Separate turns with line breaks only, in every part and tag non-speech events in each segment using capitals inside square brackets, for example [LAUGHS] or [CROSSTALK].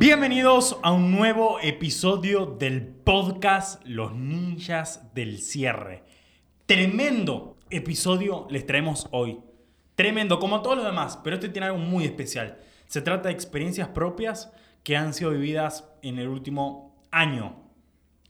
Bienvenidos a un nuevo episodio del podcast Los Ninjas del Cierre. Tremendo episodio les traemos hoy. Tremendo, como todos los demás, pero este tiene algo muy especial. Se trata de experiencias propias que han sido vividas en el último año,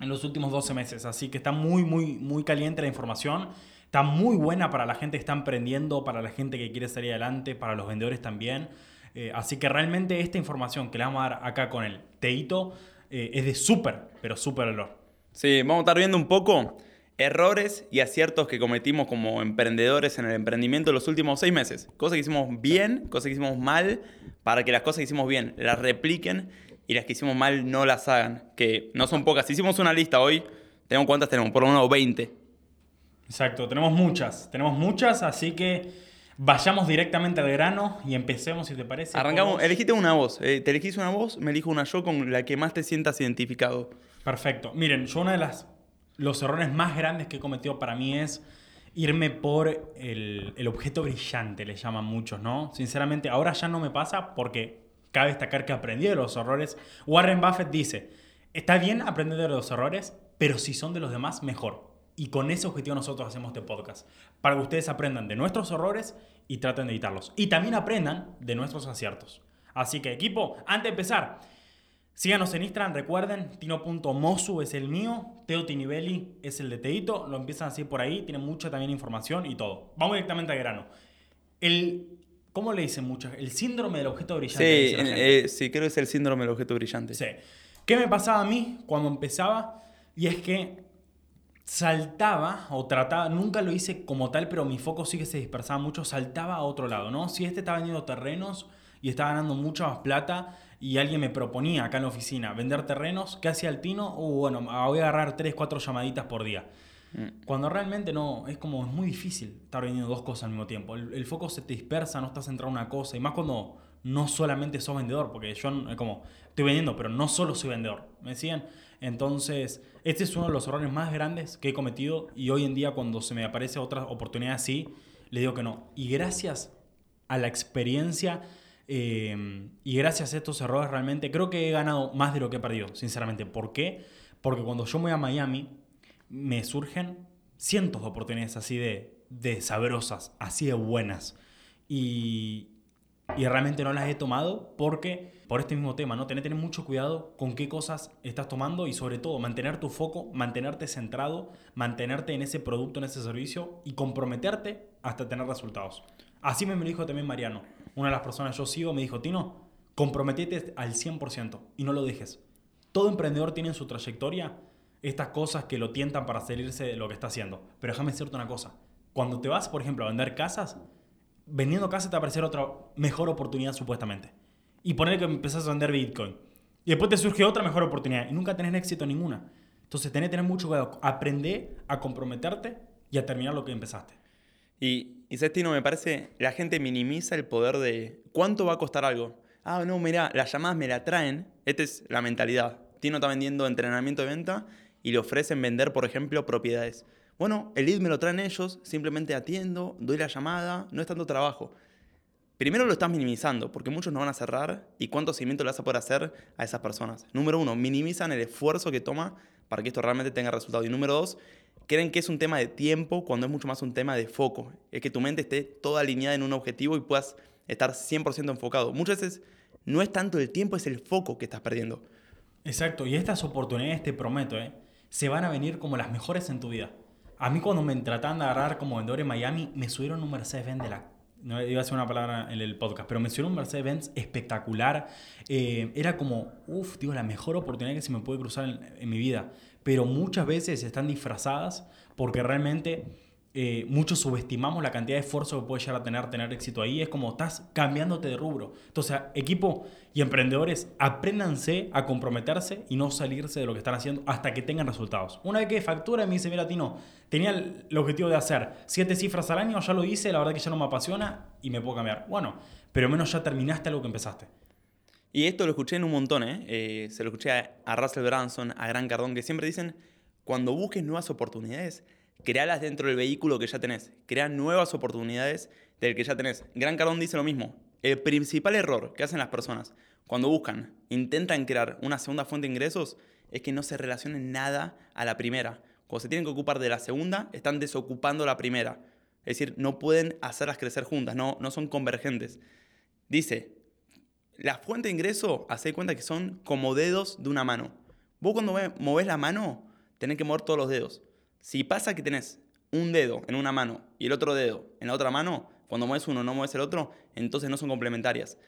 en los últimos 12 meses. Así que está muy, muy, muy caliente la información. Está muy buena para la gente que está emprendiendo, para la gente que quiere salir adelante, para los vendedores también. Eh, así que realmente esta información que le vamos a dar acá con el Teito eh, es de súper, pero súper valor.
Sí, vamos a estar viendo un poco errores y aciertos que cometimos como emprendedores en el emprendimiento los últimos seis meses. Cosas que hicimos bien, cosas que hicimos mal, para que las cosas que hicimos bien las repliquen y las que hicimos mal no las hagan, que no son pocas. Si hicimos una lista hoy, tenemos cuántas tenemos, por lo menos 20.
Exacto, tenemos muchas, tenemos muchas, así que vayamos directamente al grano y empecemos si te parece.
Arrancamos, elegiste una voz, eh, te elegís una voz, me elijo una yo con la que más te sientas identificado.
Perfecto, miren, yo una de las los errores más grandes que he cometido para mí es irme por el, el, objeto brillante, le llaman muchos, ¿no? Sinceramente, ahora ya no me pasa porque cabe destacar que aprendí de los errores. Warren Buffett dice, está bien aprender de los errores, pero si son de los demás, mejor. Y con ese objetivo nosotros hacemos este podcast, para que ustedes aprendan de nuestros errores y traten de evitarlos. Y también aprendan de nuestros aciertos. Así que equipo, antes de empezar, Síganos en Instagram, recuerden, tino.mosu es el mío, Teo Tinibelli es el de Teito, lo empiezan así por ahí, tienen mucha también información y todo. Vamos directamente al grano. El, ¿Cómo le dicen muchas? El síndrome del objeto brillante.
Sí, eh, sí, creo que es el síndrome del objeto brillante.
Sí. ¿Qué me pasaba a mí cuando empezaba? Y es que saltaba o trataba, nunca lo hice como tal, pero mi foco sí que se dispersaba mucho, saltaba a otro lado, ¿no? Si este estaba vendiendo terrenos y estaba ganando mucha más plata, y alguien me proponía acá en la oficina vender terrenos, ¿qué hacía el Tino? Uh, bueno, voy a agarrar 3, 4 llamaditas por día. Mm. Cuando realmente no, es como, es muy difícil estar vendiendo dos cosas al mismo tiempo. El, foco se te dispersa, no estás centrado en una cosa. Y más cuando no solamente sos vendedor, porque yo como, estoy vendiendo, pero no solo soy vendedor. ¿Me decían? Entonces, este es uno de los errores más grandes que he cometido. Y hoy en día, cuando se me aparece otra oportunidad así, le digo que no. Y gracias a la experiencia Em, y gracias a estos errores realmente creo que he ganado más de lo que he perdido, sinceramente. ¿Por qué? Porque cuando yo me voy a Miami me surgen cientos de oportunidades así de, de sabrosas, así de buenas. Y, y realmente no las he tomado porque por este mismo tema, ¿no? Tener, tener mucho cuidado con qué cosas estás tomando y sobre todo mantener tu foco, mantenerte centrado, mantenerte en ese producto, en ese servicio y comprometerte hasta tener resultados. Así me dijo también Mariano una de las personas que yo sigo me dijo, Tino, comprometete al 100% y no lo dejes. Todo emprendedor tiene en su trayectoria estas cosas que lo tientan para salirse de lo que está haciendo. Pero déjame decirte una cosa. Cuando te vas, por ejemplo, a vender casas, vendiendo casas te va aparecer otra mejor oportunidad supuestamente. Y poner que empezás a vender Bitcoin. Y después te surge otra mejor oportunidad y nunca tenés éxito ninguna. Entonces tenés que tener mucho cuidado. Aprende a comprometerte y a terminar lo que empezaste.
Y, y Tino, me parece, la gente minimiza el poder de cuánto va a costar algo. Ah, no, mira, las llamadas me la traen. Esta es la mentalidad. Tino está vendiendo entrenamiento de venta y le ofrecen vender, por ejemplo, propiedades. Bueno, el lead me lo traen ellos, simplemente atiendo, doy la llamada, no es tanto trabajo. Primero lo estás minimizando, porque muchos no van a cerrar y cuánto seguimiento le vas a poder hacer a esas personas. Número uno, minimizan el esfuerzo que toma para que esto realmente tenga resultado. Y número dos, creen que es un tema de tiempo cuando es mucho más un tema de foco. Es que tu mente esté toda alineada en un objetivo y puedas estar 100% enfocado. Muchas veces no es tanto el tiempo, es el foco que estás perdiendo.
Exacto, y estas oportunidades, te prometo, ¿eh? se van a venir como las mejores en tu vida. A mí cuando me trataban de agarrar como vendedor en Miami, me subieron un Mercedes-Benz de la... No iba a ser una palabra en el podcast, pero me subieron un Mercedes-Benz espectacular. Eh, era como, uff, digo, la mejor oportunidad que se me puede cruzar en mi vida pero muchas veces están disfrazadas porque realmente eh, muchos subestimamos la cantidad de esfuerzo que puede llegar a tener tener éxito ahí. Es como estás cambiándote de rubro. Entonces, equipo y emprendedores, apréndanse a comprometerse y no salirse de lo que están haciendo hasta que tengan resultados. Una vez que factura, me dice, mira, Tino, tenía el objetivo de hacer siete cifras al año, ya lo hice, la verdad que ya no me apasiona y me puedo cambiar. Bueno, pero menos ya terminaste algo que empezaste.
Y esto lo escuché en un montón, ¿eh? eh se lo escuché a, Russell Branson, a Gran Cardón, que siempre dicen, cuando busques nuevas oportunidades, créalas dentro del vehículo que ya tenés. Crea nuevas oportunidades del que ya tenés. Gran Cardón dice lo mismo. El principal error que hacen las personas cuando buscan, intentan crear una segunda fuente de ingresos, es que no se relacionen nada a la primera. Cuando se tienen que ocupar de la segunda, están desocupando la primera. Es decir, no pueden hacerlas crecer juntas, no, no son convergentes. Dice, la fuente de ingreso, hace cuenta que son como dedos de una mano. Vos cuando movés la mano, tenés que mover todos los dedos. Si pasa que tenés un dedo en una mano y el otro dedo en la otra mano, cuando mueves uno no mueves el otro, entonces no son complementarias.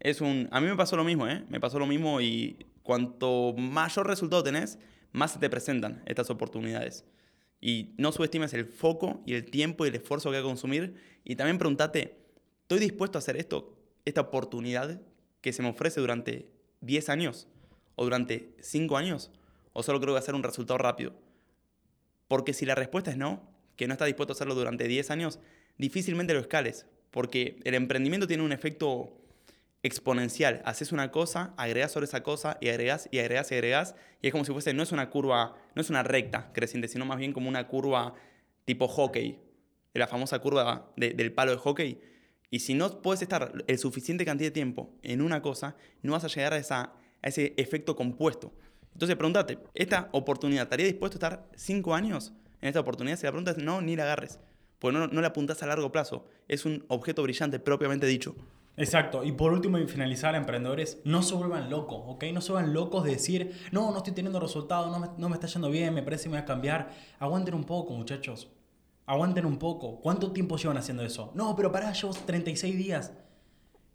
Es un, a mí me pasó lo mismo, ¿eh? Me pasó lo mismo y cuanto mayor resultado tenés, más se te presentan estas oportunidades. Y no subestimes el foco y el tiempo y el esfuerzo que hay que consumir. Y también pregúntate, ¿estoy dispuesto a hacer esto, esta oportunidad que se me ofrece durante 10 años? ¿O durante 5 años? ¿O solo creo que hacer un resultado rápido? Porque si la respuesta es no, que no estás dispuesto a hacerlo durante 10 años, difícilmente lo escales. Porque el emprendimiento tiene un efecto exponencial. Haces una cosa, agregas sobre esa cosa y agregas y agregas y agregas. Y es como si fuese, no es una curva, no es una recta creciente, sino más bien como una curva tipo hockey. La famosa curva del palo de hockey. Y si no puedes estar el suficiente cantidad de tiempo en una cosa, no vas a llegar a, esa, a ese efecto compuesto. Entonces pregúntate, ¿esta oportunidad estaría dispuesto a estar cinco años en esta oportunidad? Si la pregunta es no, ni la agarres. Porque no, no la apuntas a largo plazo. Es un objeto brillante propiamente dicho.
Exacto. Y por último, y finalizar, emprendedores, no se vuelvan locos, ¿ok? No se vuelvan locos de decir, no, no estoy teniendo resultados, no me, no me está yendo bien, me parece que me voy a cambiar. Aguanten un poco, muchachos. Aguanten un poco. ¿Cuánto tiempo llevan haciendo eso? No, pero para ellos 36 días.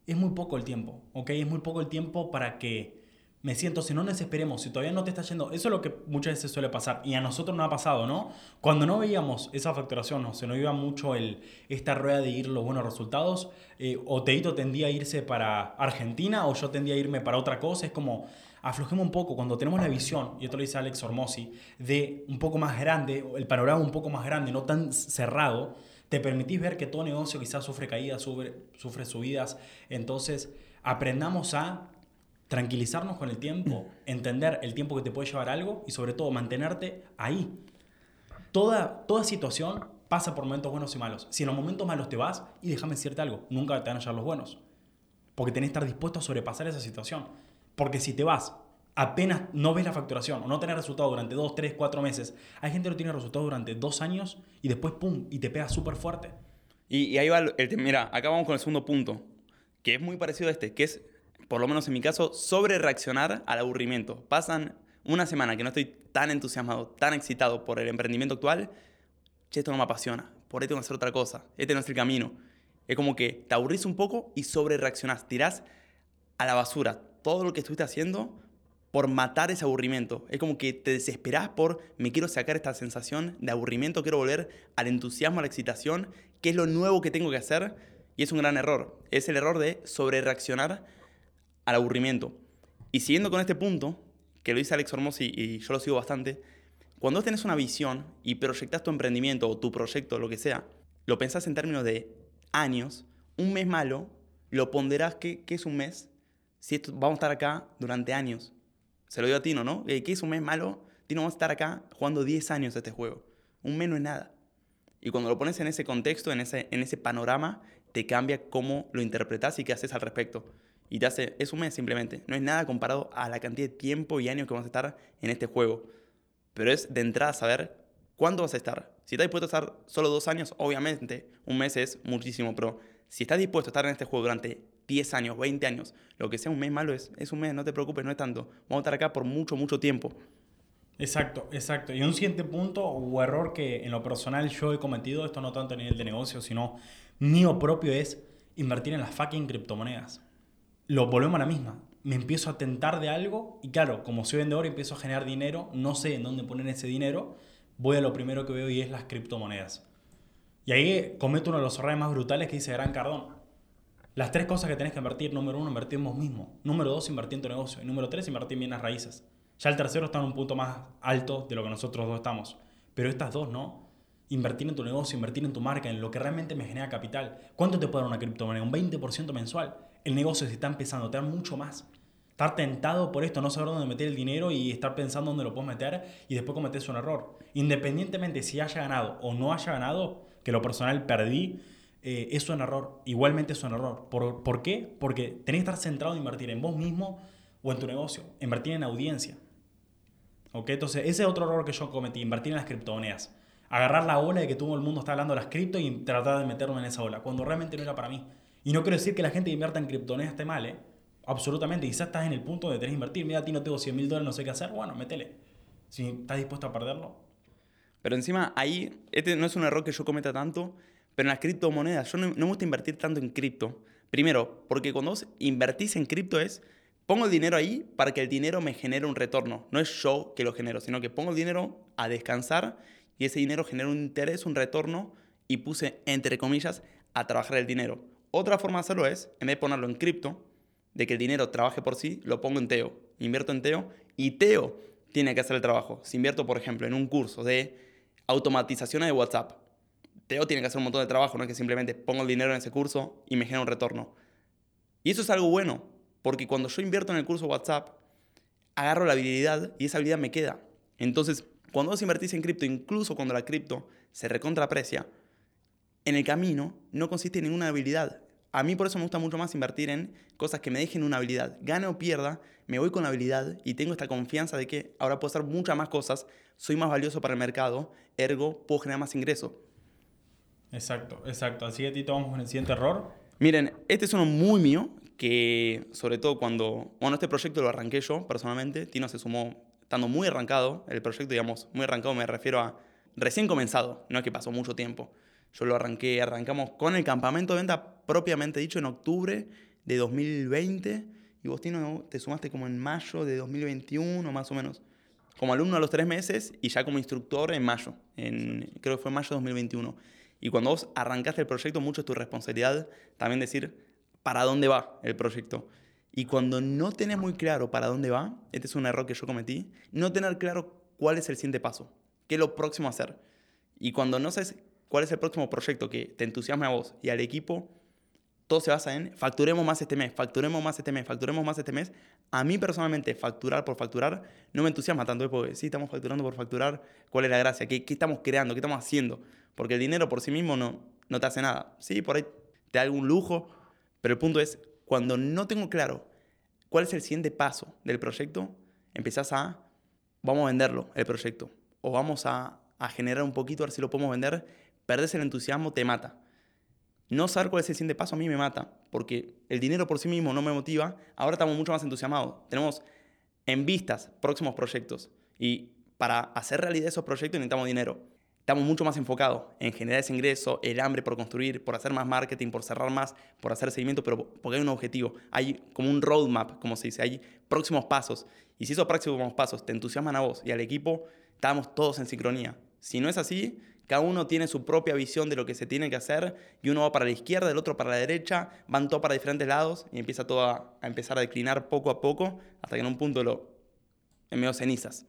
Es muy poco el tiempo, ¿ok? Es muy poco el tiempo para que me siento, si no nos esperemos, si todavía no te está yendo, eso es lo que muchas veces suele pasar y a nosotros no ha pasado, ¿no? Cuando no veíamos esa facturación, o se nos iba mucho el, esta rueda de ir los buenos resultados, eh, o Teito tendía a irse para Argentina o yo tendía a irme para otra cosa, es como aflojemos un poco cuando tenemos la visión, y esto lo dice Alex Ormosi, de un poco más grande, el panorama un poco más grande, no tan cerrado, te permitís ver que todo negocio quizás sufre caídas, sufre subidas, entonces aprendamos a tranquilizarnos con el tiempo, entender el tiempo que te puede llevar algo y sobre todo mantenerte ahí. Toda, toda situación pasa por momentos buenos y malos. Si en los momentos malos te vas, y déjame decirte algo, nunca te van a llegar los buenos. Porque tenés que estar dispuesto a sobrepasar esa situación. Porque si te vas, apenas no ves la facturación o no tenés resultado durante 2, 3, 4 meses, hay gente que no tiene resultado durante 2 años y después, ¡pum!, y te pega súper fuerte.
Y, y, ahí va el, Mira, acá vamos con el segundo punto, que es muy parecido a este, que es por lo menos en mi caso, sobre reaccionar al aburrimiento. Pasan una semana que no estoy tan entusiasmado, tan excitado por el emprendimiento actual, che, esto no me apasiona, por ahí tengo que hacer otra cosa, este no es el camino. Es como que te aburrís un poco y sobre reaccionás, tirás a la basura todo lo que estuviste haciendo por matar ese aburrimiento. Es como que te desesperás por, me quiero sacar esta sensación de aburrimiento, quiero volver al entusiasmo, a la excitación, qué es lo nuevo que tengo que hacer. Y es un gran error. Es el error de sobre reaccionar al aburrimiento. Y siguiendo con este punto, que lo dice Alex Hormozzi y yo lo sigo bastante, cuando tenés una visión y proyectas tu emprendimiento o tu proyecto, lo que sea, lo pensás en términos de años, un mes malo, lo ponderás que, es un mes, si esto, vamos a estar acá durante años. Se lo digo a Tino, ¿no? Eh, ¿Qué es un mes malo? Tino, vamos a estar acá jugando 10 años este juego. Un mes no es nada. Y cuando lo pones en ese contexto, en ese, en ese panorama, te cambia cómo lo interpretas y qué haces al respecto y te hace, es un mes simplemente. No es nada comparado a la cantidad de tiempo y años que vamos a estar en este juego. Pero es de entrada saber cuánto vas a estar. Si estás dispuesto a estar solo dos años, obviamente un mes es muchísimo, pero si estás dispuesto a estar en este juego durante 10 años, 20 años, lo que sea un mes malo es, es un mes, no te preocupes, no es tanto. Vamos a estar acá por mucho, mucho tiempo.
Exacto, exacto. Y un siguiente punto o error que en lo personal yo he cometido, esto no tanto a nivel de negocio, sino mío propio, es invertir en las fucking criptomonedas lo volvemos a la misma. Me empiezo a tentar de algo y claro, como soy vendedor empiezo a generar dinero, no sé en dónde poner ese dinero, voy a lo primero que veo y es las criptomonedas. Y ahí cometo uno de los errores más brutales que dice Gran Cardón. Las tres cosas que tenés que invertir, número uno, invertir en vos mismo. Número dos, invertir en tu negocio. Y número tres, invertir en bienes raíces. Ya el tercero está en un punto más alto de lo que nosotros dos estamos. Pero estas dos no. Invertir en tu negocio, invertir en tu marca, en lo que realmente me genera capital. ¿Cuánto te puede dar una criptomoneda? Un 20% mensual el negocio se está empezando a tener mucho más. Estar tentado por esto, no saber dónde meter el dinero y estar pensando dónde lo puedes meter y después cometes un error. Independientemente si haya ganado o no haya ganado, que lo personal perdí, eh, es un error. Igualmente es un error. ¿Por, ¿Por qué? Porque tenés que estar centrado en invertir en vos mismo o en tu negocio. Invertir en audiencia. ¿Ok? Entonces, ese es otro error que yo cometí, invertir en las criptomonedas. Agarrar la ola de que todo el mundo está hablando de las cripto y tratar de meterme en esa ola, cuando realmente no era para mí. Y no quiero decir que la gente que invierta en criptomonedas esté mal, ¿eh? Absolutamente. Quizás estás en el punto de tener que invertir. Mira, a ti no tengo 100 mil dólares, no sé qué hacer. Bueno, métele. Si estás dispuesto a perderlo.
Pero encima, ahí, este no es un error que yo cometa tanto, pero en las criptomonedas, yo no, no me gusta invertir tanto en cripto. Primero, porque cuando vos invertís en cripto es, pongo el dinero ahí para que el dinero me genere un retorno. No es yo que lo genero, sino que pongo el dinero a descansar y ese dinero genera un interés, un retorno y puse, entre comillas, a trabajar el dinero. Otra forma de hacerlo es, en vez de ponerlo en cripto, de que el dinero trabaje por sí, lo pongo en Teo. Invierto en Teo y Teo tiene que hacer el trabajo. Si invierto, por ejemplo, en un curso de automatizaciones de WhatsApp, Teo tiene que hacer un montón de trabajo, no es que simplemente pongo el dinero en ese curso y me genera un retorno. Y eso es algo bueno, porque cuando yo invierto en el curso WhatsApp, agarro la habilidad y esa habilidad me queda. Entonces, cuando vos invertís en cripto, incluso cuando la cripto se recontraprecia, en el camino no consiste en ninguna habilidad. A mí por eso me gusta mucho más invertir en cosas que me dejen una habilidad. Gane o pierda, me voy con la habilidad y tengo esta confianza de que ahora puedo hacer muchas más cosas, soy más valioso para el mercado, ergo puedo generar más ingreso.
Exacto, exacto. Así que a ti vamos con el siguiente error.
Miren, este es uno muy mío, que sobre todo cuando, bueno, este proyecto lo arranqué yo personalmente, Tino se sumó estando muy arrancado, el proyecto, digamos, muy arrancado me refiero a recién comenzado, no es que pasó mucho tiempo. Yo lo arranqué, arrancamos con el campamento de venta propiamente dicho en octubre de 2020 y vos Tino, te sumaste como en mayo de 2021 más o menos. Como alumno a los tres meses y ya como instructor en mayo, en, creo que fue mayo de 2021. Y cuando vos arrancaste el proyecto, mucho es tu responsabilidad también decir para dónde va el proyecto. Y cuando no tenés muy claro para dónde va, este es un error que yo cometí, no tener claro cuál es el siguiente paso, qué es lo próximo a hacer. Y cuando no sabes cuál es el próximo proyecto que te entusiasma a vos y al equipo, todo se basa en facturemos más este mes, facturemos más este mes, facturemos más este mes. A mí personalmente, facturar por facturar no me entusiasma tanto, porque sí, estamos facturando por facturar, ¿cuál es la gracia? ¿Qué, qué estamos creando? ¿Qué estamos haciendo? Porque el dinero por sí mismo no, no te hace nada. Sí, por ahí te da algún lujo, pero el punto es, cuando no tengo claro cuál es el siguiente paso del proyecto, empezás a, vamos a venderlo, el proyecto, o vamos a, a generar un poquito, a ver si lo podemos vender, perdés el entusiasmo, te mata. No saber cuál es el siguiente paso a mí me mata, porque el dinero por sí mismo no me motiva. Ahora estamos mucho más entusiasmados. Tenemos en vistas próximos proyectos y para hacer realidad esos proyectos necesitamos dinero. Estamos mucho más enfocados en generar ese ingreso, el hambre por construir, por hacer más marketing, por cerrar más, por hacer seguimiento, pero porque hay un objetivo. Hay como un roadmap, como se dice, hay próximos pasos. Y si esos próximos pasos te entusiasman a vos y al equipo, estamos todos en sincronía. Si no es así, cada uno tiene su propia visión de lo que se tiene que hacer y uno va para la izquierda, el otro para la derecha, van todos para diferentes lados y empieza todo a, empezar a declinar poco a poco hasta que en un punto lo en medio cenizas.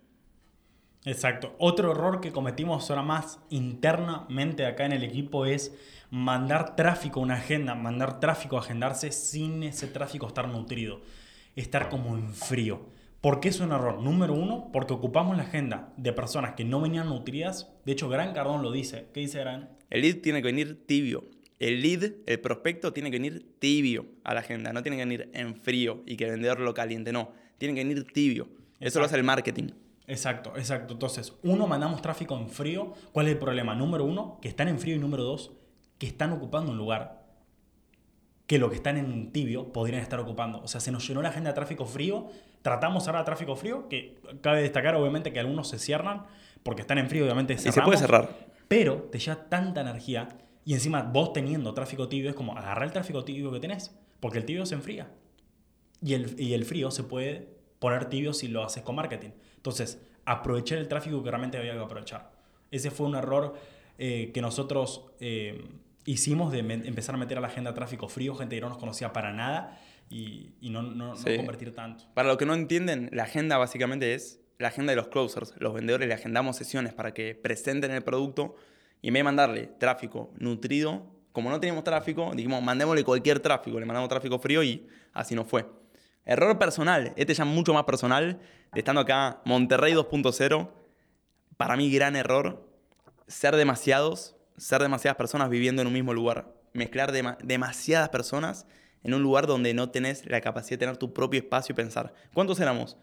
Exacto. Otro error que cometimos ahora más internamente acá en el equipo es mandar tráfico a una agenda, mandar tráfico a agendarse sin ese tráfico estar nutrido, estar como en frío. ¿Por qué es un error? Número uno, porque ocupamos la agenda de personas que no venían nutridas. De hecho, Gran Cardón lo dice. ¿Qué dice Gran?
El lead tiene que venir tibio. El lead, el prospecto, tiene que venir tibio a la agenda. No tiene que venir en frío y que el vendedor lo caliente. No, tiene que venir tibio. Eso lo hace el marketing.
Exacto, exacto. Entonces, uno, mandamos tráfico en frío. ¿Cuál es el problema? Número uno, que están en frío y número dos, que están ocupando un lugar que lo que están en tibio podrían estar ocupando. O sea, se nos llenó la agenda de tráfico frío tratamos ahora tráfico frío, que cabe destacar obviamente que algunos se cierran porque están en frío, obviamente
cerramos, Y se puede cerrar.
Pero te lleva tanta energía y encima vos teniendo tráfico tibio es como agarrar el tráfico tibio que tenés, porque el tibio se enfría. Y el, y el frío se puede poner tibio si lo haces con marketing. Entonces, aprovechar el tráfico que realmente había que aprovechar. Ese fue un error eh, que nosotros eh, hicimos de empezar a meter a la agenda tráfico frío, gente que no nos conocía para nada y, no, no, convertir tanto.
Para los que no entienden, la agenda básicamente es la agenda de los closers. Los vendedores le agendamos sesiones para que presenten el producto y en vez de mandarle tráfico nutrido, como no teníamos tráfico, dijimos, mandémosle cualquier tráfico, le mandamos tráfico frío y así no fue. Error personal, este ya mucho más personal, estando acá, Monterrey 2.0, para mí gran error, ser demasiados, ser demasiadas personas viviendo en un mismo lugar. mezclar dema- demasiadas personas en un lugar donde no tenés la capacidad de tener tu propio espacio y pensar. ¿Cuántos éramos?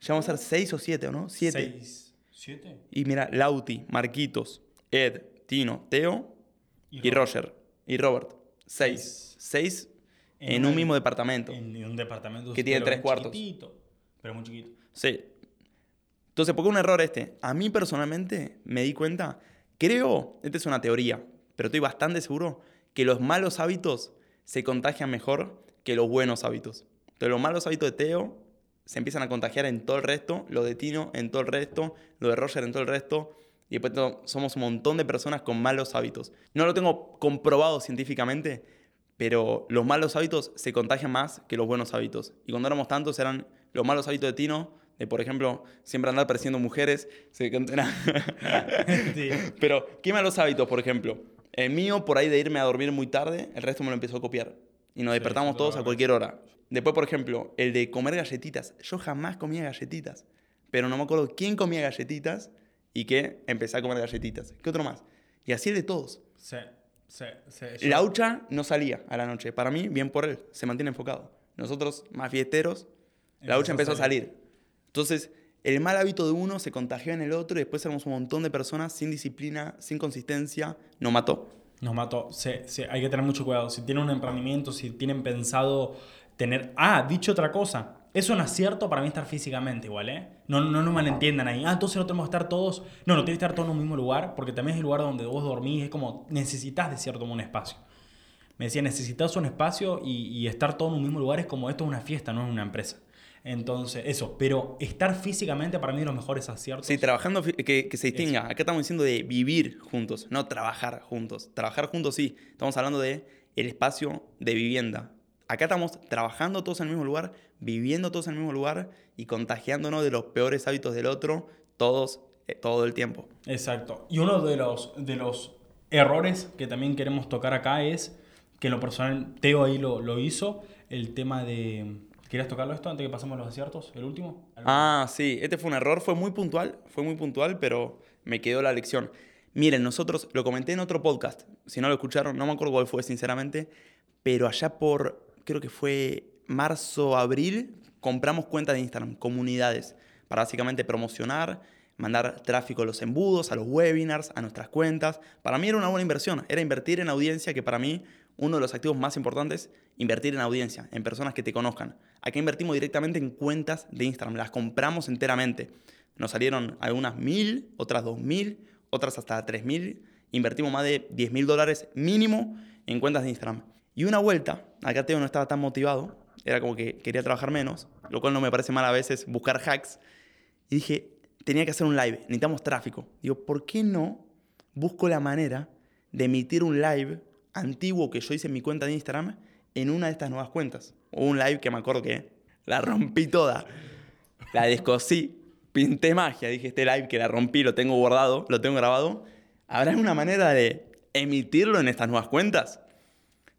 Ya vamos a ser seis o siete, ¿o no? Siete.
Seis, ¿Siete?
Y mira, Lauti, Marquitos, Ed, Tino, Teo y. Roger. Y Robert. Seis. Seis en,
En
un mismo departamento.
En un departamento
Que tiene tres cuartos.
chiquitito, pero muy chiquito.
Sí. Entonces, ¿por qué un error este? A mí personalmente me di cuenta, creo, esta es una teoría, pero estoy bastante seguro que los malos hábitos se contagian mejor que los buenos hábitos. Entonces, los malos hábitos de Teo se empiezan a contagiar en todo el resto, lo de Tino en todo el resto, lo de Roger en todo el resto, y después somos un montón de personas con malos hábitos. No lo tengo comprobado científicamente, pero los malos hábitos se contagian más que los buenos hábitos. Y cuando éramos tantos eran los malos hábitos de Tino, de por ejemplo, siempre andar persiguiendo mujeres, se [LAUGHS]
Sí.
Pero, ¿qué malos hábitos, por ejemplo? El mío, por ahí de irme a dormir muy tarde, el resto me lo empezó a copiar. Y nos
Sí,
despertamos todos a cualquier hora. Después, por ejemplo, el de comer galletitas. Yo jamás comía galletitas. Pero no me acuerdo quién comía galletitas y que empecé a comer galletitas. ¿Qué otro más? Y así el de todos.
Sí, sí, sí. Yo-
La Ucha no salía a la noche. Para mí, bien por él. Se mantiene enfocado. Nosotros, más fiesteros, la
Empezó
Ucha
a
empezó a
salir.
Entonces, el mal hábito de uno se contagió en el otro y después éramos un montón de personas sin disciplina, sin consistencia. Nos mató.
Nos mató. Sí, hay que tener mucho cuidado. Si tienen un emprendimiento, si tienen pensado tener... Ah, dicho otra cosa. Es un acierto para mí estar físicamente igual, ¿eh? No, no nos malentiendan ahí. Ah, entonces no tenemos que estar todos... No, no tiene que estar todos en un mismo lugar porque también es el lugar donde vos dormís. Es como necesitas de cierto modo un espacio. Me decía, necesitas un espacio y, estar todo en un mismo lugar es como esto es una fiesta, no es una empresa. Entonces, eso. Pero estar físicamente para mí es los mejores aciertos.
Sí, trabajando, que, que se distinga. Acá estamos diciendo de vivir juntos, no trabajar juntos. Trabajar juntos sí. Estamos hablando de el espacio de vivienda. Acá estamos trabajando todos en el mismo lugar, viviendo todos en el mismo lugar y contagiándonos de los peores hábitos del otro todos, eh, todo el tiempo.
Exacto. Y uno de los, de los errores que también queremos tocar acá es que en lo personal, Teo ahí lo, lo hizo, el tema de... ¿Querías tocarlo esto antes que pasemos a los aciertos? ¿El último?
Ah, sí, este fue un error, fue muy puntual, fue muy puntual, pero me quedó la lección. Miren, nosotros lo comenté en otro podcast, si no lo escucharon, no me acuerdo cuál fue sinceramente, pero allá por, creo que fue marzo, abril, compramos cuentas de Instagram, comunidades, para básicamente promocionar, mandar tráfico a los embudos, a los webinars, a nuestras cuentas. Para mí era una buena inversión, era invertir en audiencia, que para mí uno de los activos más importantes, invertir en audiencia, en personas que te conozcan. Acá invertimos directamente en cuentas de Instagram, las compramos enteramente. Nos salieron algunas mil, otras dos mil, otras hasta tres mil. Invertimos más de 10 mil dólares mínimo en cuentas de Instagram. Y una vuelta, acá Teo no estaba tan motivado, era como que quería trabajar menos, lo cual no me parece mal a veces buscar hacks. Y dije, tenía que hacer un live, necesitamos tráfico. Digo, ¿por qué no busco la manera de emitir un live antiguo que yo hice en mi cuenta de Instagram en una de estas nuevas cuentas? O un live que me acuerdo que la rompí toda. La descosí, pinté magia. Dije, este live que la rompí, lo tengo guardado, lo tengo grabado. ¿Habrá una manera de emitirlo en estas nuevas cuentas?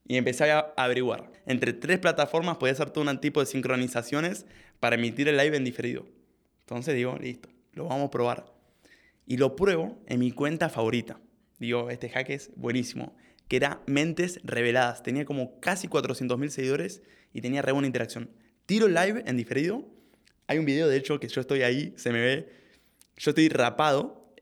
Y empecé a averiguar. Entre tres plataformas podía hacer todo un tipo de sincronizaciones para emitir el live en diferido. Entonces digo, listo, lo vamos a probar. Y lo pruebo en mi cuenta favorita. Digo, este hack es buenísimo. Que era Mentes Reveladas. Tenía como casi 400.000 seguidores y tenía re buena interacción. Tiro live en diferido. Hay un video, de hecho, que yo estoy ahí, se me ve. Yo estoy rapado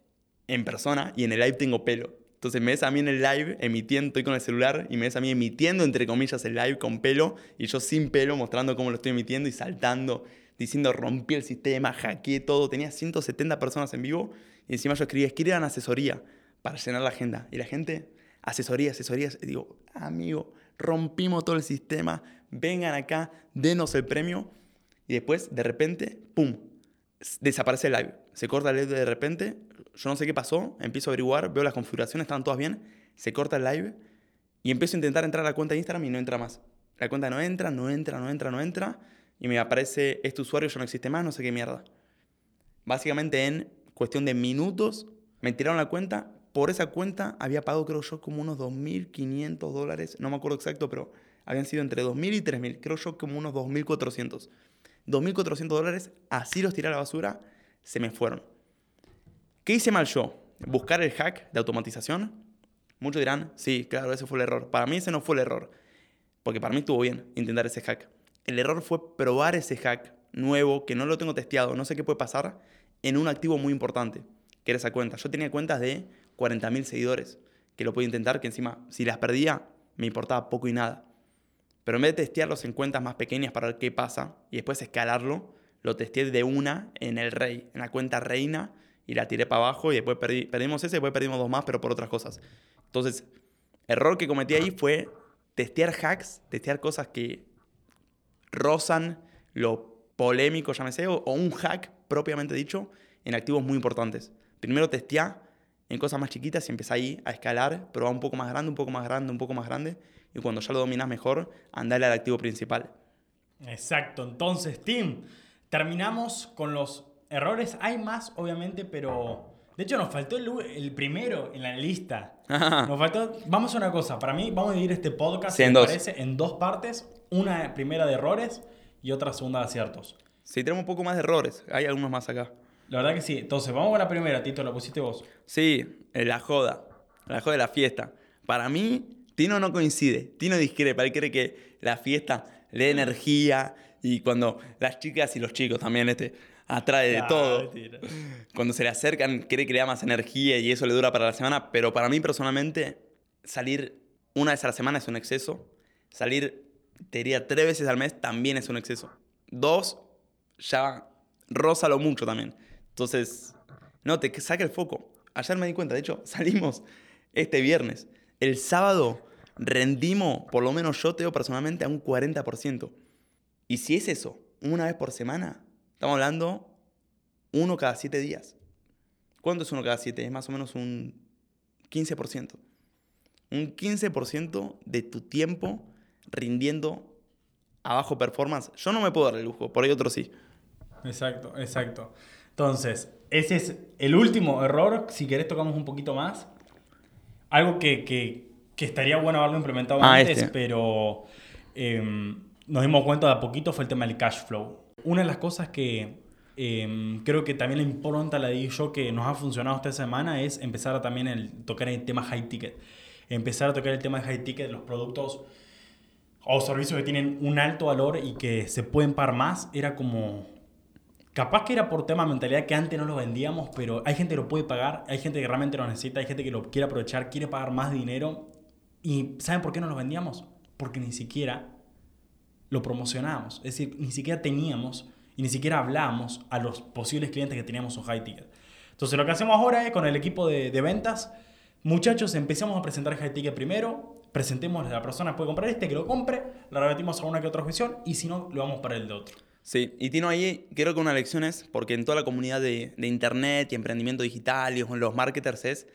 en persona y en el live tengo pelo. Entonces me ves a mí en el live emitiendo, estoy con el celular y me ves a mí emitiendo, entre comillas, el live con pelo y yo sin pelo mostrando cómo lo estoy emitiendo y saltando, diciendo rompí el sistema, hackeé todo. Tenía 170 personas en vivo y encima yo escribía, escriban asesoría para llenar la agenda. Y la gente, asesoría, asesoría. Y digo, amigo, rompimos todo el sistema, vengan acá, denos el premio. Y después, de repente, ¡pum! Desaparece el live. Se corta el live de repente. Yo no sé qué pasó. Empiezo a averiguar, veo las configuraciones, estaban todas bien. Se corta el live. Y empiezo a intentar entrar a la cuenta de Instagram y no entra más. La cuenta no entra, no entra, no entra, no entra. Y me aparece, este usuario ya no existe más, no sé qué mierda. Básicamente en cuestión de minutos me tiraron la cuenta. Por esa cuenta había pagado, creo yo, como unos 2.500 dólares. No me acuerdo exacto, pero habían sido entre 2.000 y 3.000. Creo yo como unos 2.400. 2.400 dólares, así los tiré a la basura, se me fueron. ¿Qué hice mal yo? ¿Buscar el hack de automatización? Muchos dirán, sí, claro, ese fue el error. Para mí ese no fue el error, porque para mí estuvo bien intentar ese hack. El error fue probar ese hack nuevo, que no lo tengo testeado, no sé qué puede pasar, en un activo muy importante, que era esa cuenta. Yo tenía cuentas de 40.000 seguidores, que lo pude intentar, que encima, si las perdía, me importaba poco y nada. Pero en vez de testearlos en cuentas más pequeñas para ver qué pasa y después escalarlo, lo testé de una en el rey, en la cuenta reina, y la tiré para abajo y después perdimos ese después perdimos dos más, pero por otras cosas. Entonces, error que cometí ahí fue testear hacks, testear cosas que rozan lo polémico, llámese, o, o un hack propiamente dicho en activos muy importantes. Primero testea en cosas más chiquitas y empezá ahí a escalar, probar un poco más grande, un poco más grande, un poco más grande, y cuando ya lo dominas mejor, andale al activo principal.
Exacto, entonces, Tim, terminamos con los errores. Hay más, obviamente, pero... De hecho, nos faltó el, primero en la lista. [LAUGHS] Nos faltó... Vamos a una cosa, para mí vamos a dividir este podcast,
en, dos.
en dos partes. Una primera de errores y otra segunda de aciertos.
Sí, tenemos un poco más de errores. Hay algunos más acá.
La verdad que sí. Entonces, vamos con la primera, Tito, la pusiste vos.
Sí, la joda. La joda de la fiesta. Para mí, Tino no coincide. Tino discrepa. Él cree que la fiesta le da energía y cuando las chicas y los chicos también este, atrae de todo. Cuando se le acercan, cree que le da más energía y eso le dura para la semana. Pero para mí, personalmente, salir una vez a la semana es un exceso. Salir, te diría, tres veces al mes también es un exceso. Dos, ya rosa lo mucho también. Entonces, no, te saca el foco. Ayer me di cuenta, de hecho, [LAUGHS] salimos este viernes. El sábado rendimos, por lo menos yo te personalmente, a un 40%. Y si es eso, una vez por semana, estamos hablando uno cada siete días. ¿Cuánto es uno cada siete? Es más o menos un 15%. Un 15% de tu tiempo rindiendo a bajo performance. Yo no me puedo dar el lujo, por ahí otro sí.
Exacto, exacto. Entonces, ese es el último error. Si querés, tocamos un poquito más. Algo que, estaría bueno haberlo implementado ah, antes, este. pero em, nos dimos cuenta de a poquito fue el tema del cash flow. Una de las cosas que em, creo que también la impronta la di yo que nos ha funcionado esta semana es empezar a también el, tocar el tema high ticket. Empezar a tocar el tema de high ticket, los productos o servicios que tienen un alto valor y que se pueden pagar más, era como Capaz que era por tema de mentalidad que antes no lo vendíamos, pero hay gente que lo puede pagar, hay gente que realmente lo necesita, hay gente que lo quiere aprovechar, quiere pagar más dinero. ¿Y saben por qué no lo vendíamos? Porque ni siquiera lo promocionábamos. Es decir, ni siquiera teníamos y ni siquiera hablábamos a los posibles clientes que teníamos un high ticket. Entonces lo que hacemos ahora es con el equipo de, ventas, muchachos, empecemos a presentar high ticket primero, presentemos a la persona que puede comprar este, que lo compre, la repetimos a una que otra objeción y si no, lo vamos para el de otro.
Sí, y Tino ahí creo que una lección es, porque en toda la comunidad de, internet y emprendimiento digital y con los marketers es,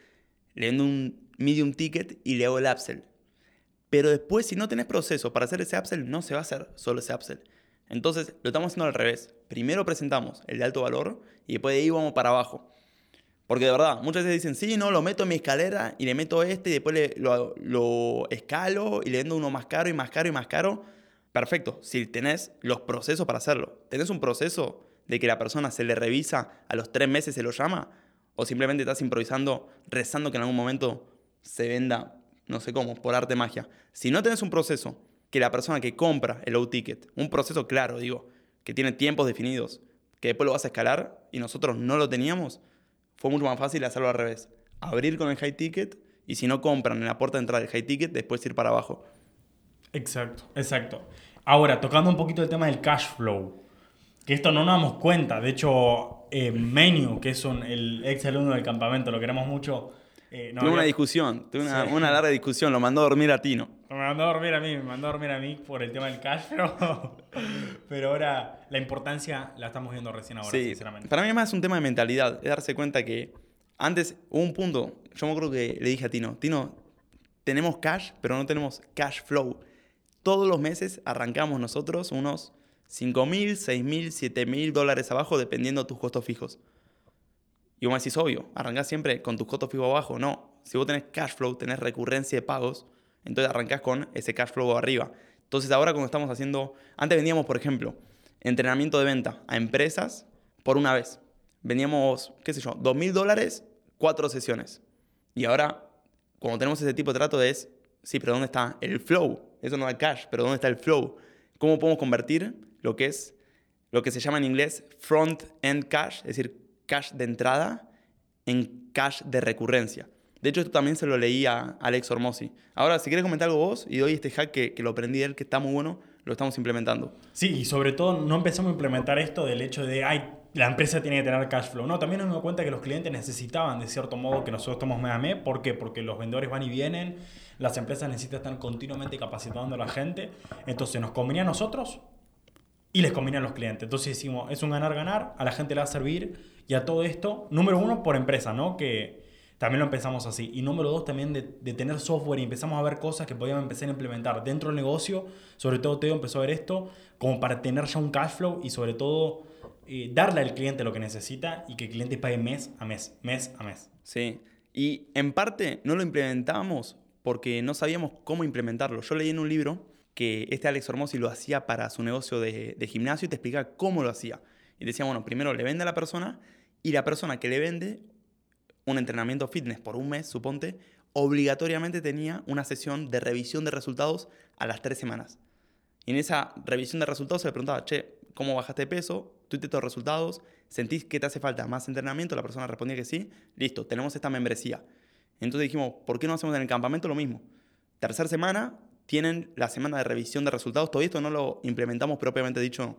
le vendo un medium ticket y le hago el upsell. Pero después, si no tenés proceso para hacer ese upsell, no se va a hacer solo ese upsell. Entonces, lo estamos haciendo al revés. Primero presentamos el de alto valor y después de ahí vamos para abajo. Porque de verdad, muchas veces dicen, sí, no, lo meto en mi escalera y le meto este y después lo, lo escalo y le vendo uno más caro y más caro y más caro Perfecto, si tenés los procesos para hacerlo. ¿Tenés un proceso de que la persona se le revisa a los tres meses se lo llama? ¿O simplemente estás improvisando, rezando que en algún momento se venda, no sé cómo, por arte magia? Si no tenés un proceso que la persona que compra el low ticket, un proceso claro, digo, que tiene tiempos definidos, que después lo vas a escalar y nosotros no lo teníamos, fue mucho más fácil hacerlo al revés. Abrir con el high ticket y si no compran en la puerta de entrada del high ticket, después ir para abajo.
Exacto, exacto. Ahora, tocando un poquito el tema del cash flow, que esto no nos damos cuenta. De hecho, eh, Menu, que es el ex alumno del campamento, lo queremos mucho.
Eh, tuve una discusión, tuve una, larga discusión, lo mandó a dormir a Tino.
Me mandó a dormir a mí, me mandó a dormir a mí por el tema del cash flow. [LAUGHS] Pero ahora la importancia la estamos viendo recién ahora, sí, sinceramente.
Para mí es más un tema de mentalidad, es darse cuenta que antes hubo un punto, yo me acuerdo que le dije a Tino, Tino, tenemos cash, pero no tenemos cash flow todos los meses arrancamos nosotros unos 5 mil, 6 mil, 7 mil dólares abajo dependiendo de tus costos fijos. Y vos me decís, obvio, arrancás siempre con tus costos fijos abajo. No, si vos tenés cash flow, tenés recurrencia de pagos, entonces arrancás con ese cash flow arriba. Entonces ahora cuando estamos haciendo, antes vendíamos, por ejemplo, entrenamiento de venta a empresas por una vez. Vendíamos, qué sé yo, 2 mil dólares, cuatro sesiones. Y ahora cuando tenemos ese tipo de trato es, sí, pero ¿dónde está el flow? Eso no da cash, pero ¿dónde está el flow? ¿Cómo podemos convertir lo que es lo que se llama en inglés front-end cash, es decir, cash de entrada, en cash de recurrencia? De hecho, esto también se lo leí a Alex Hormozzi. Ahora, si quieres comentar algo vos y doy este hack que, que lo aprendí de él, que está muy bueno, lo estamos implementando.
Sí, y sobre todo no empezamos a implementar esto del hecho de, ay, la empresa tiene que tener cash flow. No, también nos dimos cuenta que los clientes necesitaban de cierto modo que nosotros estemos mes a mes. ¿Por qué? Porque los vendedores van y vienen, las empresas necesitan estar continuamente capacitando a la gente. Entonces nos convenía a nosotros y les conviene a los clientes. Entonces decimos, es un ganar-ganar, a la gente le va a servir y a todo esto, número uno, por empresa, ¿no? Que también lo empezamos así. Y número dos, también de, tener software y empezamos a ver cosas que podíamos empezar a implementar dentro del negocio. Sobre todo Teo empezó a ver esto como para tener ya un cash flow y sobre todo eh, darle al cliente lo que necesita y que el cliente pague mes a mes, mes a mes.
Sí, y en parte no lo implementábamos porque no sabíamos cómo implementarlo. Yo leí en un libro que este Alex Hormozzi lo hacía para su negocio de, de gimnasio y te explicaba cómo lo hacía. Y decía, bueno, primero le vende a la persona y la persona que le vende un entrenamiento fitness por un mes, suponte, obligatoriamente tenía una sesión de revisión de resultados a las tres semanas. Y en esa revisión de resultados se le preguntaba, che, ¿cómo bajaste de peso? ¿Tuviste tus resultados? ¿Sentís que te hace falta más entrenamiento? La persona respondía que sí. Listo, tenemos esta membresía. Entonces dijimos, ¿por qué no hacemos en el campamento lo mismo? Tercera semana, tienen la semana de revisión de resultados. Todo esto no lo implementamos propiamente dicho,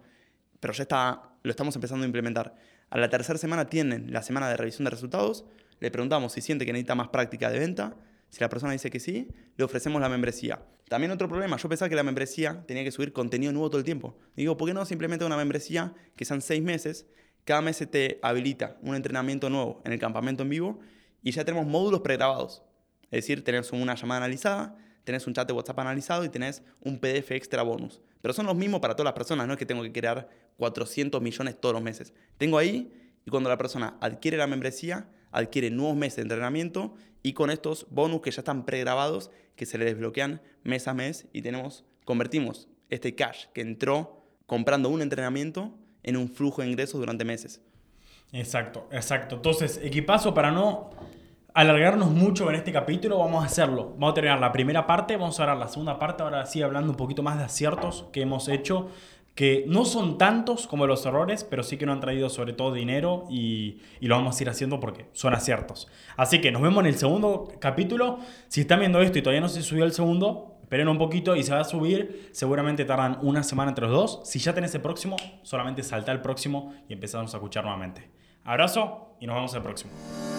pero ya está, lo estamos empezando a implementar. A la tercera semana tienen la semana de revisión de resultados le preguntamos si siente que necesita más práctica de venta. Si la persona dice que sí, le ofrecemos la membresía. También otro problema, yo pensaba que la membresía tenía que subir contenido nuevo todo el tiempo. digo, ¿por qué no simplemente una membresía que sean seis meses? Cada mes se te habilita un entrenamiento nuevo en el campamento en vivo y ya tenemos módulos pregrabados. Es decir, tenés una llamada analizada, tenés un chat de WhatsApp analizado y tenés un PDF extra bonus. Pero son los mismos para todas las personas, no es que tengo que crear 400 millones todos los meses. Tengo ahí y cuando la persona adquiere la membresía, adquiere nuevos meses de entrenamiento y con estos bonus que ya están pregrabados, que se le desbloquean mes a mes y tenemos, convertimos este cash que entró comprando un entrenamiento en un flujo de ingresos durante meses.
Exacto, exacto. Entonces, equipazo para no alargarnos mucho en este capítulo, vamos a hacerlo. Vamos a terminar la primera parte, vamos a ver la segunda parte, ahora sí hablando un poquito más de aciertos que hemos hecho que no son tantos como los errores, pero sí que nos han traído sobre todo dinero y, lo vamos a ir haciendo porque son aciertos. Así que nos vemos en el segundo capítulo. Si están viendo esto y todavía no se subió el segundo, esperen un poquito y se va a subir. Seguramente tardan una semana entre los dos. Si ya tenés el próximo, solamente salta el próximo y empezamos a escuchar nuevamente. Abrazo y nos vemos el próximo.